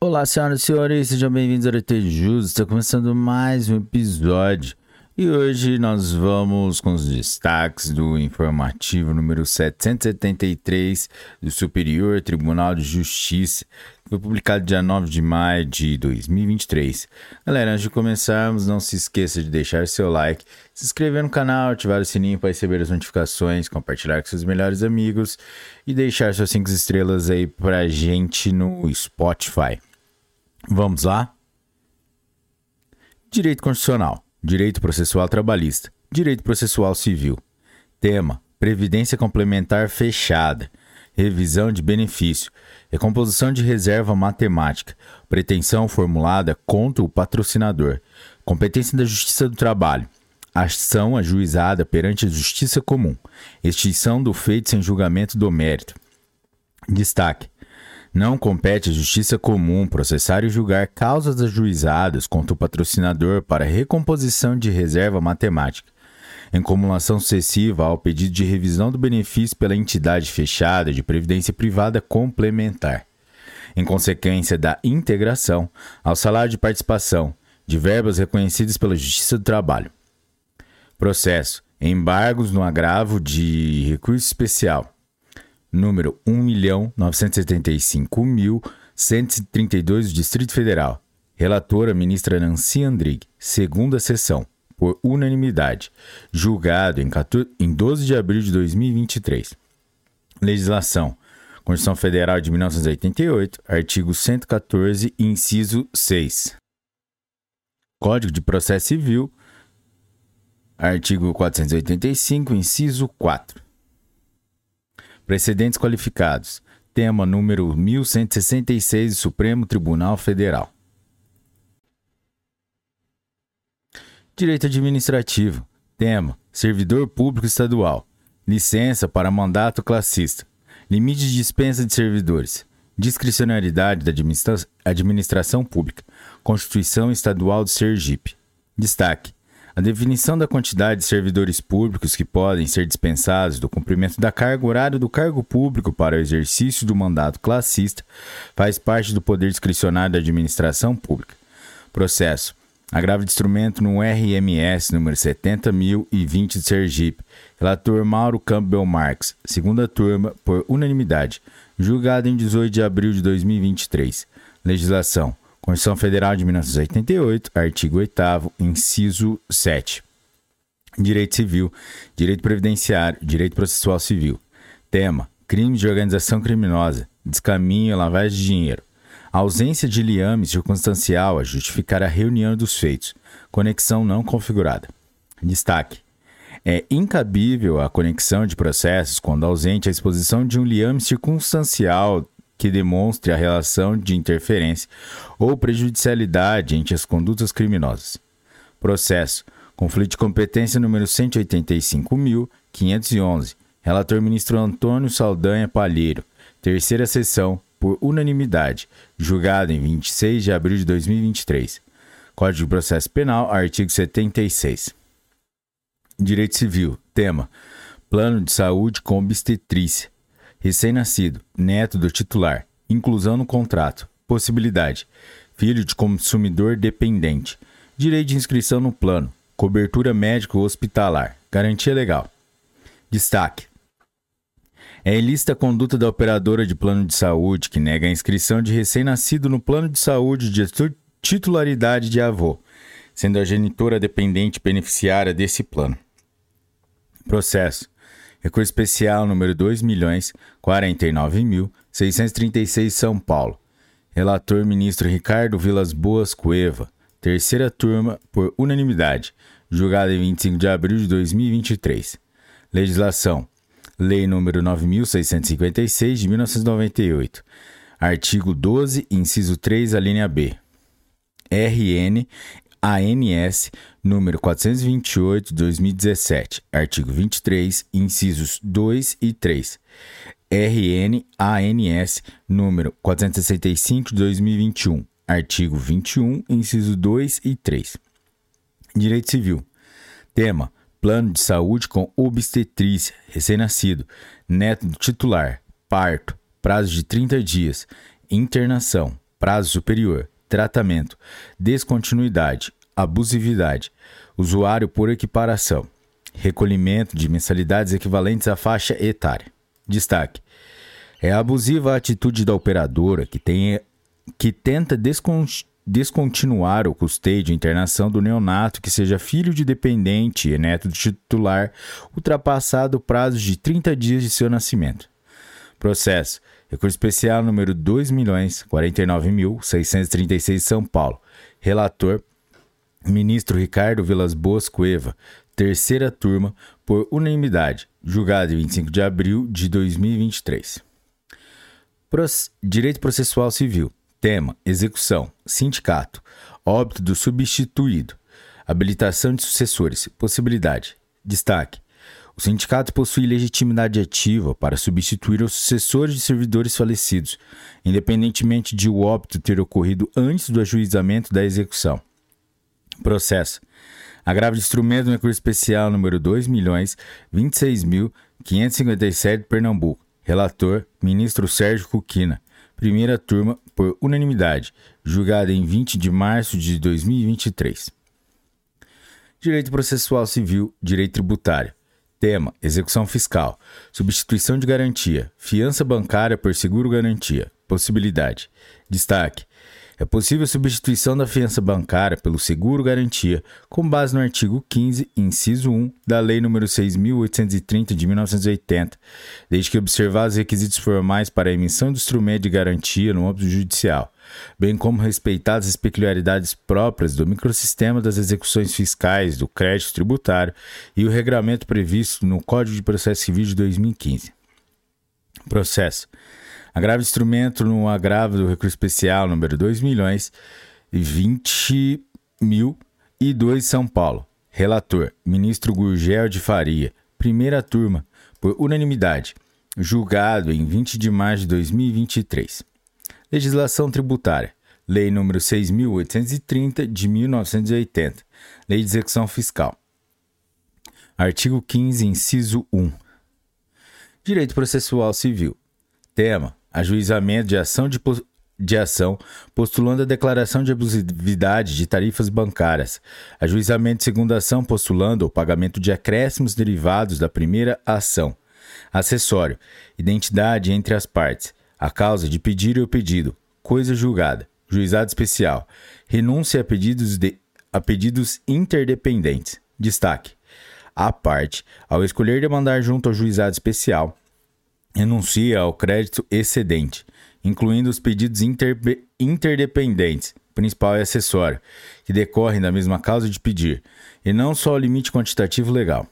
Olá, senhoras e senhores, sejam bem-vindos ao RT. Está começando mais um episódio e hoje nós vamos com os destaques do informativo número 773 do Superior Tribunal de Justiça, que foi publicado dia 9 de maio de 2023. Galera, antes de começarmos, não se esqueça de deixar seu like, se inscrever no canal, ativar o sininho para receber as notificações, compartilhar com seus melhores amigos e deixar suas 5 estrelas aí pra gente no Spotify. Vamos lá? Direito Constitucional. Direito Processual Trabalhista, Direito Processual Civil. Tema: Previdência Complementar Fechada, Revisão de Benefício, Recomposição de Reserva Matemática, Pretensão formulada contra o patrocinador, Competência da Justiça do Trabalho, Ação ajuizada perante a Justiça Comum, Extinção do feito sem julgamento do mérito. Destaque: não compete à Justiça Comum processar e julgar causas ajuizadas contra o patrocinador para recomposição de reserva matemática, em cumulação sucessiva ao pedido de revisão do benefício pela entidade fechada de previdência privada complementar, em consequência da integração ao salário de participação de verbas reconhecidas pela Justiça do Trabalho. Processo: embargos no agravo de recurso especial número 1.975.132 do Distrito Federal. Relatora ministra Nancy Andrighi, segunda sessão, por unanimidade, julgado em, 14, em 12 de abril de 2023. Legislação. Constituição Federal de 1988, artigo 114, inciso 6. Código de Processo Civil, artigo 485, inciso 4. Precedentes qualificados. Tema número 1166 do Supremo Tribunal Federal. Direito administrativo. Tema: Servidor público estadual. Licença para mandato classista. Limite de dispensa de servidores. Discricionariedade da administra administração pública. Constituição Estadual de Sergipe. Destaque: a definição da quantidade de servidores públicos que podem ser dispensados do cumprimento da carga horária do cargo público para o exercício do mandato classista faz parte do poder discricionário da administração pública. Processo. Agravo de instrumento no RMS número 70.020 de Sergipe. Relator Mauro Campbell Marques. Segunda turma, por unanimidade. Julgado em 18 de abril de 2023. Legislação. Constituição Federal de 1988, artigo 8 inciso 7. Direito Civil, Direito Previdenciário, Direito Processual Civil. Tema: Crimes de organização criminosa, descaminho e lavagem de dinheiro. A ausência de liame circunstancial a justificar a reunião dos feitos. Conexão não configurada. Destaque: é incabível a conexão de processos quando ausente a exposição de um liame circunstancial que demonstre a relação de interferência ou prejudicialidade entre as condutas criminosas. Processo. Conflito de competência número 185.511. Relator ministro Antônio Saldanha Palheiro. Terceira sessão, por unanimidade, julgado em 26 de abril de 2023. Código de Processo Penal, artigo 76. Direito Civil. Tema: Plano de saúde com obstetrícia. Recém-nascido, neto do titular, inclusão no contrato, possibilidade, filho de consumidor dependente, direito de inscrição no plano, cobertura médico-hospitalar, garantia legal. Destaque: é ilícita a conduta da operadora de plano de saúde que nega a inscrição de recém-nascido no plano de saúde de titularidade de avô, sendo a genitora dependente beneficiária desse plano. Processo. Recurso especial número 2.049.636 São Paulo. Relator ministro Ricardo Vilas Boas Cueva. Terceira turma por unanimidade. Julgado em 25 de abril de 2023. Legislação. Lei número 9656 de 1998. Artigo 12, inciso 3, a linha B. RN ANS número 428 de 2017, artigo 23, incisos 2 e 3. RN ANS número 465 de 2021, artigo 21, inciso 2 e 3. Direito Civil. Tema: Plano de saúde com obstetrícia, recém-nascido, neto do titular, parto, prazo de 30 dias, internação, prazo superior, tratamento, descontinuidade, abusividade, usuário por equiparação, recolhimento de mensalidades equivalentes à faixa etária. Destaque: é abusiva a atitude da operadora que, tem, que tenta descontinuar o custeio de internação do neonato que seja filho de dependente e neto do titular, ultrapassado o prazo de 30 dias de seu nascimento. Processo. Recurso especial número 2.049.636 São Paulo. Relator Ministro Ricardo Vilas Boas Cueva, terceira turma, por unanimidade, julgado em 25 de abril de 2023. Direito Processual Civil. Tema: Execução. Sindicato. Óbito do substituído. Habilitação de sucessores. Possibilidade. Destaque: O sindicato possui legitimidade ativa para substituir os sucessores de servidores falecidos, independentemente de o óbito ter ocorrido antes do ajuizamento da execução. Processo. Agravo de instrumento no recurso especial número 2.026.557 Pernambuco. Relator, ministro Sérgio Cuquina primeira turma, por unanimidade, julgada em 20 de março de 2023. Direito Processual Civil, Direito Tributário. Tema: Execução Fiscal. Substituição de garantia. Fiança bancária por seguro garantia. Possibilidade. Destaque: é possível substituição da fiança bancária pelo seguro garantia, com base no artigo 15, inciso 1 da Lei nº 6.830 de 1980, desde que observados os requisitos formais para a emissão do instrumento de garantia no âmbito judicial, bem como respeitadas as peculiaridades próprias do microsistema das execuções fiscais do crédito tributário e o regramento previsto no Código de Processo Civil de 2015. Processo Agravo instrumento no agravo do recurso especial número 2 milhões e 20 mil e 2 São Paulo. Relator, ministro Gurgel de Faria. Primeira turma, por unanimidade. Julgado em 20 de março de 2023. Legislação tributária. Lei número 6.830 de 1980. Lei de execução fiscal. Artigo 15, inciso 1. Direito processual civil. Tema: ajuizamento de ação de, de ação postulando a declaração de abusividade de tarifas bancárias, ajuizamento de segunda ação postulando o pagamento de acréscimos derivados da primeira ação, acessório, identidade entre as partes, a causa de pedir e o pedido, coisa julgada, juizado especial, renúncia a pedidos, de, a pedidos interdependentes, destaque. A parte, ao escolher demandar junto ao juizado especial, renuncia ao crédito excedente, incluindo os pedidos inter interdependentes, principal e acessório, que decorrem da mesma causa de pedir, e não só o limite quantitativo legal.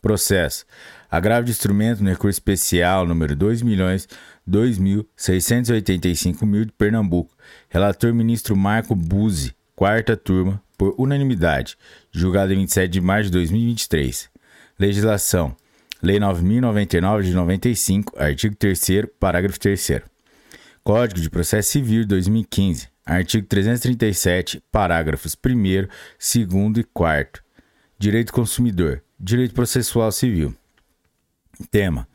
Processo. Agravo de instrumento no recurso especial número 2.2.685.000 mil de Pernambuco. Relator ministro Marco Buzzi, quarta turma, por unanimidade, julgado em 27 de março de 2023. Legislação. Lei 9099 de 95, artigo 3 parágrafo 3 Código de Processo Civil de 2015, artigo 337, parágrafos 1 2 e 4 Direito Consumidor, Direito Processual Civil. Tema: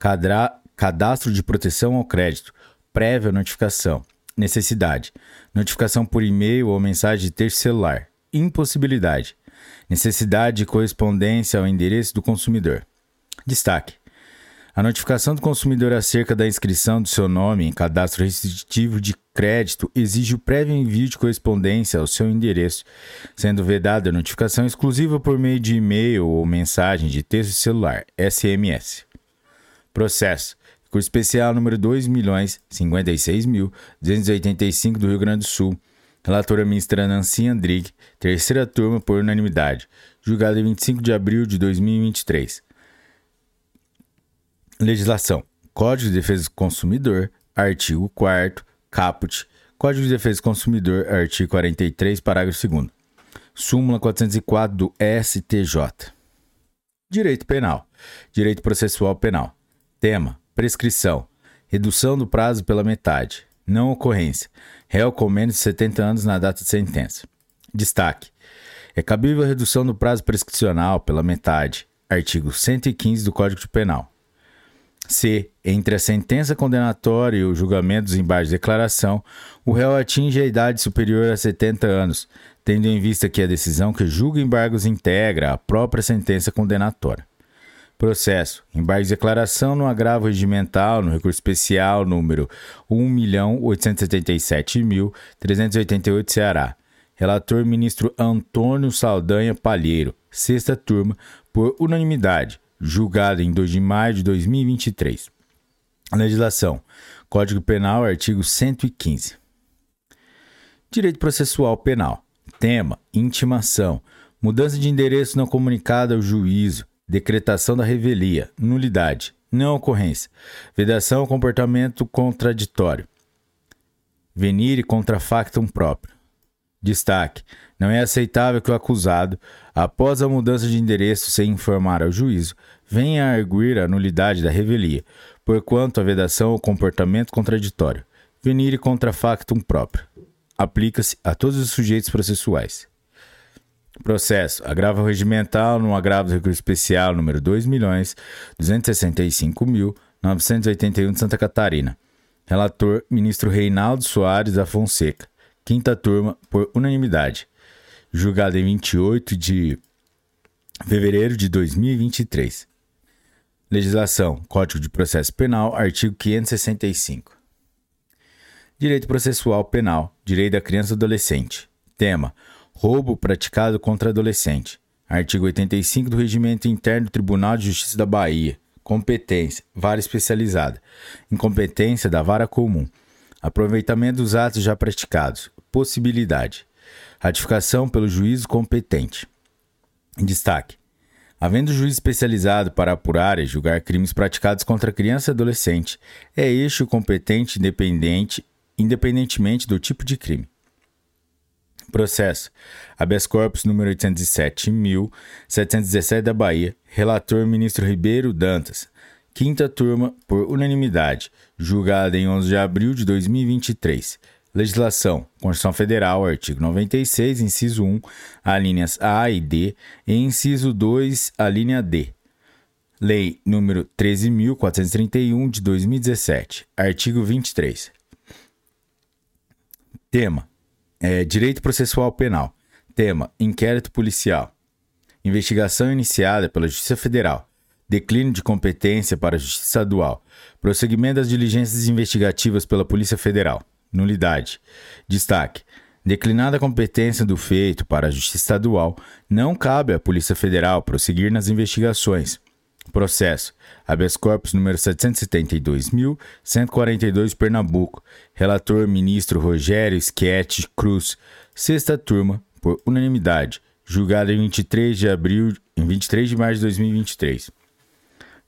Cadra Cadastro de Proteção ao Crédito, prévia notificação. Necessidade: notificação por e-mail ou mensagem de texto celular. Impossibilidade: necessidade de correspondência ao endereço do consumidor. Destaque: a notificação do consumidor acerca da inscrição do seu nome em cadastro restritivo de crédito exige o prévio envio de correspondência ao seu endereço, sendo vedada a notificação exclusiva por meio de e-mail ou mensagem de texto celular, SMS. Processo. Curso especial número 2.056.285 do Rio Grande do Sul. Relatora ministra Nancy Andrighi, terceira turma por unanimidade. Julgado em 25 de abril de 2023. Legislação: Código de Defesa do Consumidor, artigo 4, caput. Código de Defesa do Consumidor, artigo 43, parágrafo 2. Súmula 404 do STJ. Direito Penal. Direito Processual Penal. Tema: Prescrição. Redução do prazo pela metade. Não ocorrência. Réu com menos de 70 anos na data de sentença. Destaque: É cabível a redução do prazo prescricional pela metade. Artigo 115 do Código Penal. C. Entre a sentença condenatória e o julgamento dos embargos de declaração, o réu atinge a idade superior a 70 anos, tendo em vista que a decisão que julga embargos integra a própria sentença condenatória. Processo. Embargos de declaração no agravo regimental no recurso especial número 1.877.388 Ceará. Relator ministro Antônio Saldanha Palheiro, sexta turma, por unanimidade, julgado em 2 de maio de 2023. Legislação. Código Penal, artigo 115. Direito Processual Penal. Tema: Intimação. Mudança de endereço não comunicada ao juízo. Decretação da revelia. Nulidade. Não ocorrência. Vedação ao comportamento contraditório. Venire contra factum próprio. Destaque: não é aceitável que o acusado, após a mudança de endereço sem informar ao juízo, venha a arguir a nulidade da revelia, porquanto a vedação ao comportamento contraditório, venire contra factum próprio. Aplica-se a todos os sujeitos processuais. Processo: agravo regimental no agravo do recurso especial número 2.265.981 de Santa Catarina. Relator: ministro Reinaldo Soares da Fonseca quinta turma, por unanimidade, julgado em 28 de fevereiro de 2023. Legislação: Código de Processo Penal, artigo 565. Direito Processual Penal, Direito da Criança e Adolescente. Tema: Roubo praticado contra adolescente. Artigo 85 do Regimento Interno do Tribunal de Justiça da Bahia. Competência: Vara especializada. Incompetência da Vara Comum. Aproveitamento dos atos já praticados possibilidade. Ratificação pelo juízo competente. Em destaque. Havendo juiz especializado para apurar e julgar crimes praticados contra criança e adolescente, é este o competente independente, independentemente do tipo de crime. Processo. Habeas corpus número 807.717 da Bahia. Relator ministro Ribeiro Dantas. Quinta turma, por unanimidade. Julgada em 11 de abril de 2023 Legislação: Constituição Federal, artigo 96, inciso 1, alíneas A e D, e inciso 2, a linha D. Lei número 13.431 de 2017, artigo 23. Tema: é, Direito Processual Penal. Tema: Inquérito policial. Investigação iniciada pela Justiça Federal. Declínio de competência para a Justiça Estadual. Prosseguimento das diligências investigativas pela Polícia Federal. Nulidade. Destaque: Declinada a competência do feito para a Justiça Estadual, não cabe à Polícia Federal prosseguir nas investigações. Processo: habeas corpus número 772.142 Pernambuco. Relator: ministro Rogério Schietti Cruz. Sexta turma, por unanimidade. Julgado em 23 de abril, em 23 de março de 2023.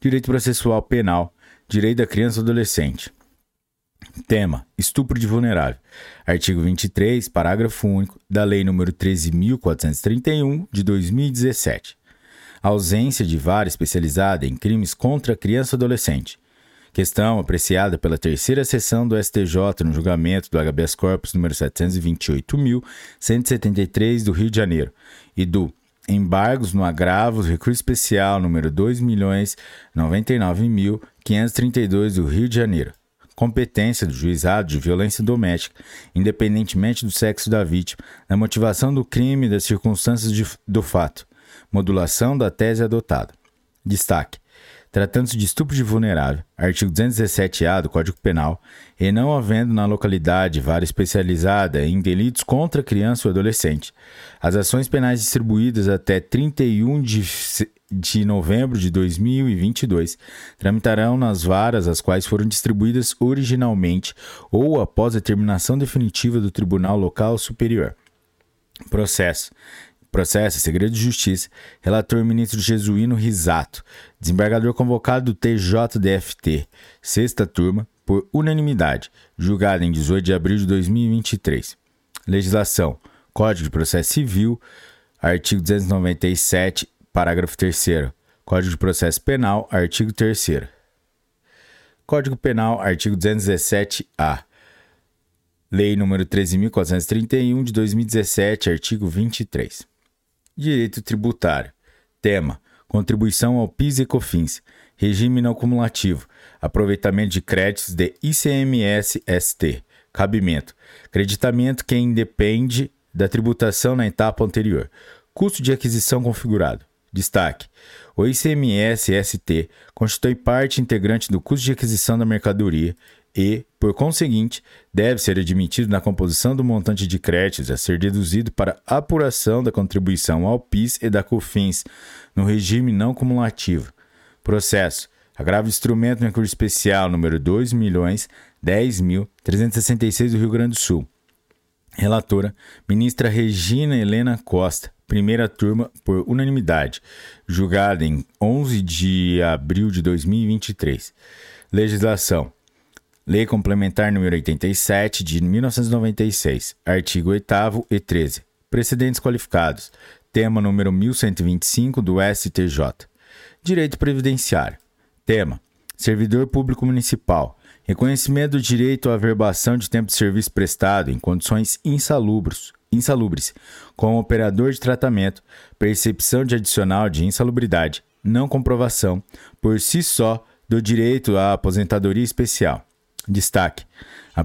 Direito processual penal. Direito da criança e adolescente. Tema: Estupro de vulnerável. Artigo 23, parágrafo único da Lei nº 13.431 de 2017. ausência de vara especializada em crimes contra criança e adolescente. Questão apreciada pela terceira sessão do STJ no julgamento do habeas corpus número 728.173 do Rio de Janeiro e do embargos no agravo recurso especial número 2.099.532 do Rio de Janeiro competência do juizado de violência doméstica, independentemente do sexo da vítima, na motivação do crime e das circunstâncias de, do fato, modulação da tese adotada. Destaque: tratando-se de estupro de vulnerável, artigo 217-A do Código Penal, e não havendo na localidade vara especializada em delitos contra criança ou adolescente, as ações penais distribuídas até 31 de de novembro de 2022 tramitarão nas varas as quais foram distribuídas originalmente ou após a terminação definitiva do Tribunal Local Superior. Processo. Processo, segredo de justiça. Relator ministro Jesuíno Risato. Desembargador convocado do TJDFT. Sexta turma, por unanimidade. Julgado em 18 de abril de 2023. Legislação. Código de Processo Civil. Artigo 297 Parágrafo 3 Código de Processo Penal, artigo 3 Código Penal, artigo 217-A. Lei nº 13.431 de 2017, artigo 23. Direito tributário. Tema: contribuição ao PIS e COFINS, regime não cumulativo, aproveitamento de créditos de ICMS-ST, cabimento, creditamento que independe da tributação na etapa anterior, custo de aquisição configurado. Destaque: o ICMS-ST constitui parte integrante do custo de aquisição da mercadoria e, por conseguinte, deve ser admitido na composição do montante de créditos a ser deduzido para apuração da contribuição ao PIS e da COFINS no regime não cumulativo. Processo: agravo instrumento recurso especial número 2.010.366 do Rio Grande do Sul. Relatora: ministra Regina Helena Costa, primeira turma por unanimidade, julgada em 11 de abril de 2023. Legislação: Lei Complementar número 87 de 1996, artigo 8 e 13. Precedentes qualificados. Tema número 1125 do STJ. Direito previdenciário. Tema: Servidor público municipal. Reconhecimento do direito à averbação de tempo de serviço prestado em condições insalubres, insalubres, como operador de tratamento, percepção de adicional de insalubridade, não comprovação, por si só, do direito à aposentadoria especial. Destaque: a,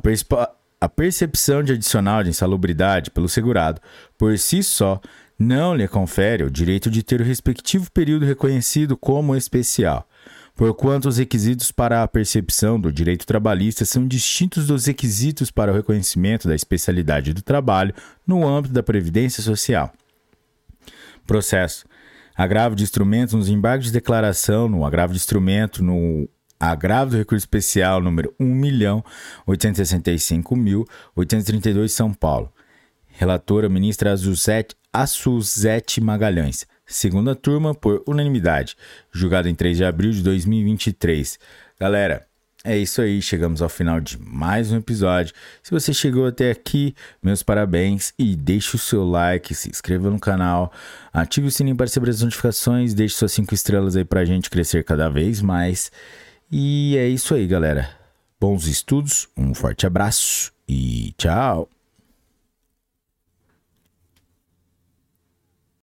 a percepção de adicional de insalubridade pelo segurado, por si só, não lhe confere o direito de ter o respectivo período reconhecido como especial, porquanto os requisitos para a percepção do direito trabalhista são distintos dos requisitos para o reconhecimento da especialidade do trabalho no âmbito da Previdência Social. Processo. Agravo de instrumentos nos embargos de declaração, no agravo de instrumento no agravo do recurso especial número 1.865.832 São Paulo. Relatora ministra Azuzete, Assuzete Magalhães. Segunda turma por unanimidade, julgado em 3 de abril de 2023. Galera, é isso aí, chegamos ao final de mais um episódio. Se você chegou até aqui, meus parabéns e deixe o seu like, se inscreva no canal, ative o sininho para receber as notificações, deixe suas 5 estrelas aí pra gente crescer cada vez mais. E é isso aí, galera. Bons estudos, um forte abraço e tchau!